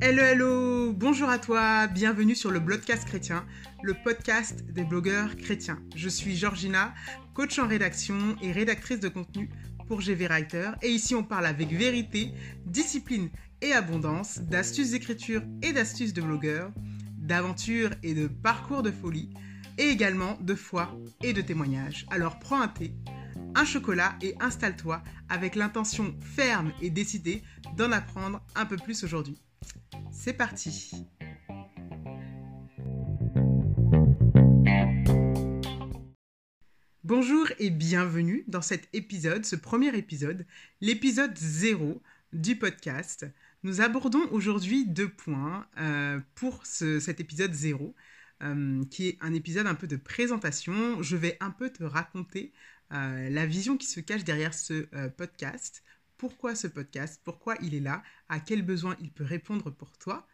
Hello, hello, bonjour à toi, bienvenue sur le Blogcast chrétien, le podcast des blogueurs chrétiens. Je suis Georgina, coach en rédaction et rédactrice de contenu pour GV Writer. Et ici, on parle avec vérité, discipline et abondance, d'astuces d'écriture et d'astuces de blogueurs, d'aventures et de parcours de folie, et également de foi et de témoignages. Alors prends un thé, un chocolat et installe-toi avec l'intention ferme et décidée d'en apprendre un peu plus aujourd'hui. C'est parti Bonjour et bienvenue dans cet épisode, ce premier épisode, l'épisode 0 du podcast. Nous abordons aujourd'hui deux points euh, pour cet épisode 0, euh, qui est un épisode un peu de présentation. Je vais un peu te raconter euh, la vision qui se cache derrière ce podcast, pourquoi ce podcast, pourquoi il est là, à quels besoins il peut répondre pour toi,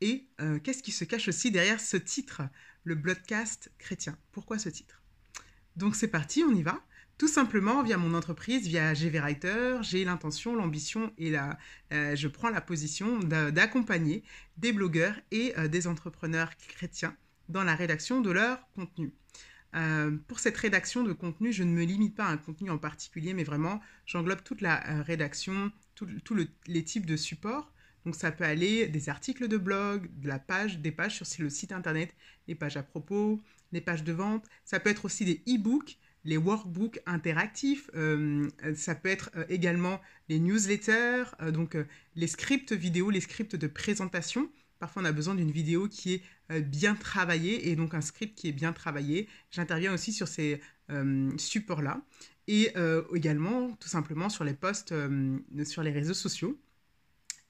et qu'est-ce qui se cache aussi derrière ce titre, le Bloodcast chrétien. Pourquoi ce titre? Donc c'est parti, on y va. Tout simplement, via mon entreprise, via GV Writer, j'ai l'intention, l'ambition et la, euh, je prends la position d'accompagner des blogueurs et euh, des entrepreneurs chrétiens dans la rédaction de leur contenu. Euh, pour cette rédaction de contenu, je ne me limite pas à un contenu en particulier, mais vraiment, j'englobe toute la rédaction, tous les types de supports. Donc ça peut aller des articles de blog, de la page, des pages sur le site internet, les pages à propos, les pages de vente. Ça peut être aussi des e-books les workbooks interactifs, euh, ça peut être euh, également les newsletters, euh, donc les scripts vidéo, les scripts de présentation. Parfois, on a besoin d'une vidéo qui est bien travaillée et donc un script qui est bien travaillé. J'interviens aussi sur ces supports-là et également tout simplement sur les posts sur les réseaux sociaux.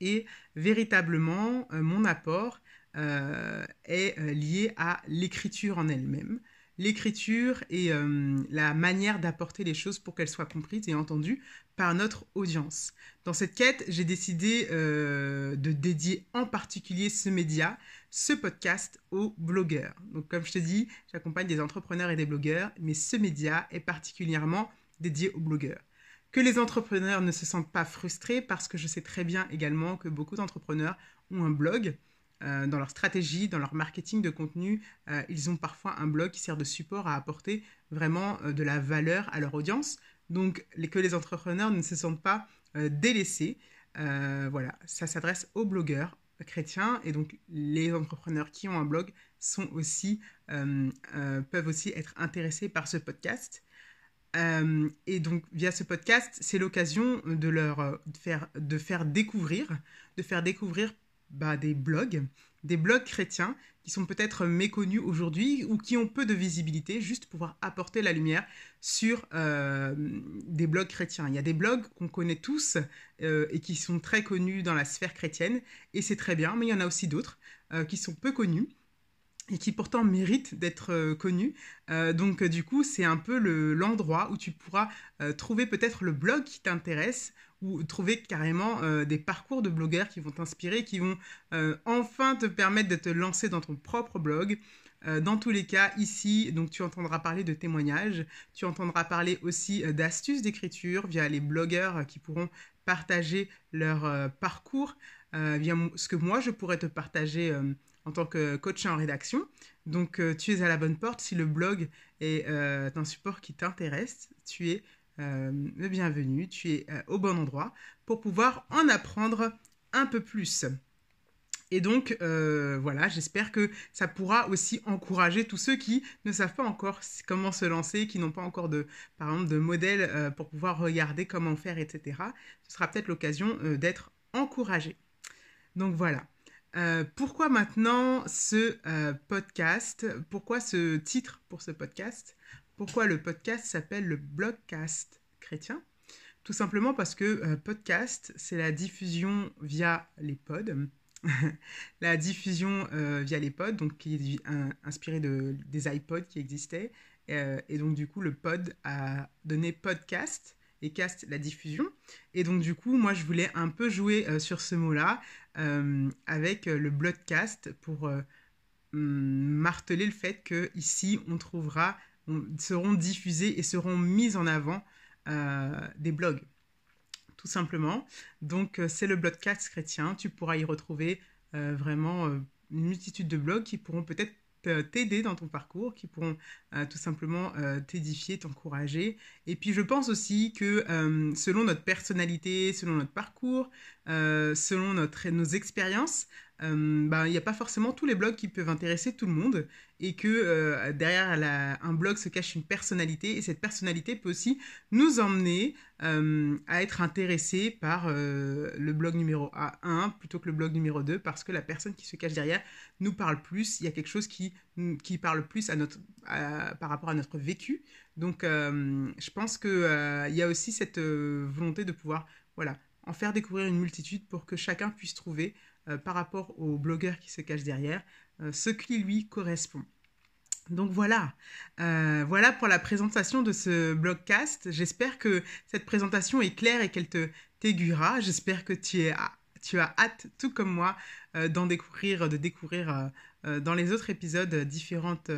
Et véritablement, mon apport est lié à l'écriture en elle-même l'écriture et euh, la manière d'apporter les choses pour qu'elles soient comprises et entendues par notre audience. Dans cette quête, j'ai décidé euh, de dédier en particulier ce média, ce podcast aux blogueurs. Donc comme je te dis, j'accompagne des entrepreneurs et des blogueurs, mais ce média est particulièrement dédié aux blogueurs. Que les entrepreneurs ne se sentent pas frustrés parce que je sais très bien également que beaucoup d'entrepreneurs ont un blog, euh, dans leur stratégie, dans leur marketing de contenu, euh, ils ont parfois un blog qui sert de support à apporter vraiment euh, de la valeur à leur audience. Donc que les entrepreneurs ne se sentent pas délaissés. voilà, ça s'adresse aux blogueurs chrétiens et donc les entrepreneurs qui ont un blog sont aussi, peuvent aussi être intéressés par ce podcast. et donc, via ce podcast, c'est l'occasion de leur faire, de faire découvrir, de faire découvrir bah, des blogs, des blogs chrétiens qui sont peut-être méconnus aujourd'hui ou qui ont peu de visibilité, juste pouvoir apporter la lumière sur euh, des blogs chrétiens. Il y a des blogs qu'on connaît tous euh, et qui sont très connus dans la sphère chrétienne, et c'est très bien, mais il y en a aussi d'autres euh, qui sont peu connus et qui pourtant méritent d'être connus. donc du coup, c'est un peu l'endroit où tu pourras trouver peut-être le blog qui t'intéresse ou trouver carrément euh, des parcours de blogueurs qui vont t'inspirer, qui vont euh, enfin te permettre de te lancer dans ton propre blog. Euh, dans tous les cas, ici, donc tu entendras parler de témoignages, tu entendras parler aussi d'astuces d'écriture via les blogueurs qui pourront partager leur parcours, ce que moi je pourrais te partager en tant que coach en rédaction. Donc tu es à la bonne porte si le blog est un support qui t'intéresse, tu es euh, le bienvenu, tu es euh, au bon endroit pour pouvoir en apprendre un peu plus. Et donc, euh, voilà, j'espère que ça pourra aussi encourager tous ceux qui ne savent pas encore comment se lancer, qui n'ont pas encore de, par exemple, de modèle pour pouvoir regarder comment faire, etc. Ce sera peut-être l'occasion d'être encouragé. Donc voilà. Pourquoi maintenant ce podcast? Pourquoi ce titre pour ce podcast? Pourquoi le podcast s'appelle le blogcast chrétien? Tout simplement parce que euh, podcast, c'est la diffusion via les pods. la diffusion euh, via les pods, donc qui est inspiré de, des iPods qui existaient. Euh, et donc, du coup, le pod a donné podcast cast la diffusion. Et donc, du coup, moi, je voulais un peu jouer sur ce mot-là avec le blogcast pour marteler le fait que ici on trouvera seront diffusés et seront mis en avant euh, des blogs. tout simplement. Donc c'est le blogcast chrétien. Tu pourras y retrouver vraiment une multitude de blogs qui pourront peut-être t'aider dans ton parcours, qui pourront euh, tout simplement euh, t'édifier, t'encourager. Et puis je pense aussi que euh, selon notre personnalité, selon notre parcours, selon nos expériences, ben, il n'y a pas forcément tous les blogs qui peuvent intéresser tout le monde et que derrière un blog se cache une personnalité et cette personnalité peut aussi nous emmener à être intéressé par le blog numéro 1 plutôt que le blog numéro 2 parce que la personne qui se cache derrière nous parle plus, il y a quelque chose qui, qui parle plus à notre, par rapport à notre vécu. Donc, euh, je pense qu'il euh, il y a aussi cette euh, volonté de pouvoir, voilà, en faire découvrir une multitude pour que chacun puisse trouver, par rapport au blogueur qui se cache derrière, ce qui lui correspond. Donc voilà, voilà pour la présentation de ce blogcast. J'espère que cette présentation est claire et qu'elle te t'aiguillera. J'espère que tu, es, tu as hâte, tout comme moi, d'en découvrir, de découvrir dans les autres épisodes différentes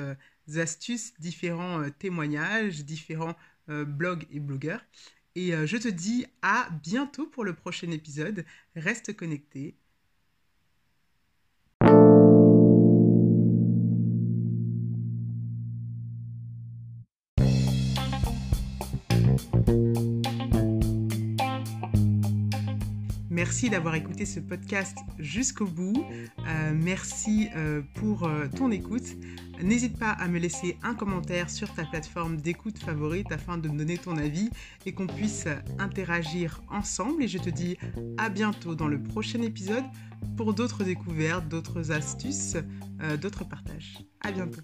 astuces, différents euh, témoignages, différents euh, blogs et blogueurs. Et euh, je te dis à bientôt pour le prochain épisode. Reste connecté. Merci d'avoir écouté ce podcast jusqu'au bout. Euh, merci euh, pour euh, ton écoute. N'hésite pas à me laisser un commentaire sur ta plateforme d'écoute favorite afin de me donner ton avis et qu'on puisse interagir ensemble. Et je te dis à bientôt dans le prochain épisode pour d'autres découvertes, d'autres astuces, d'autres partages. À bientôt.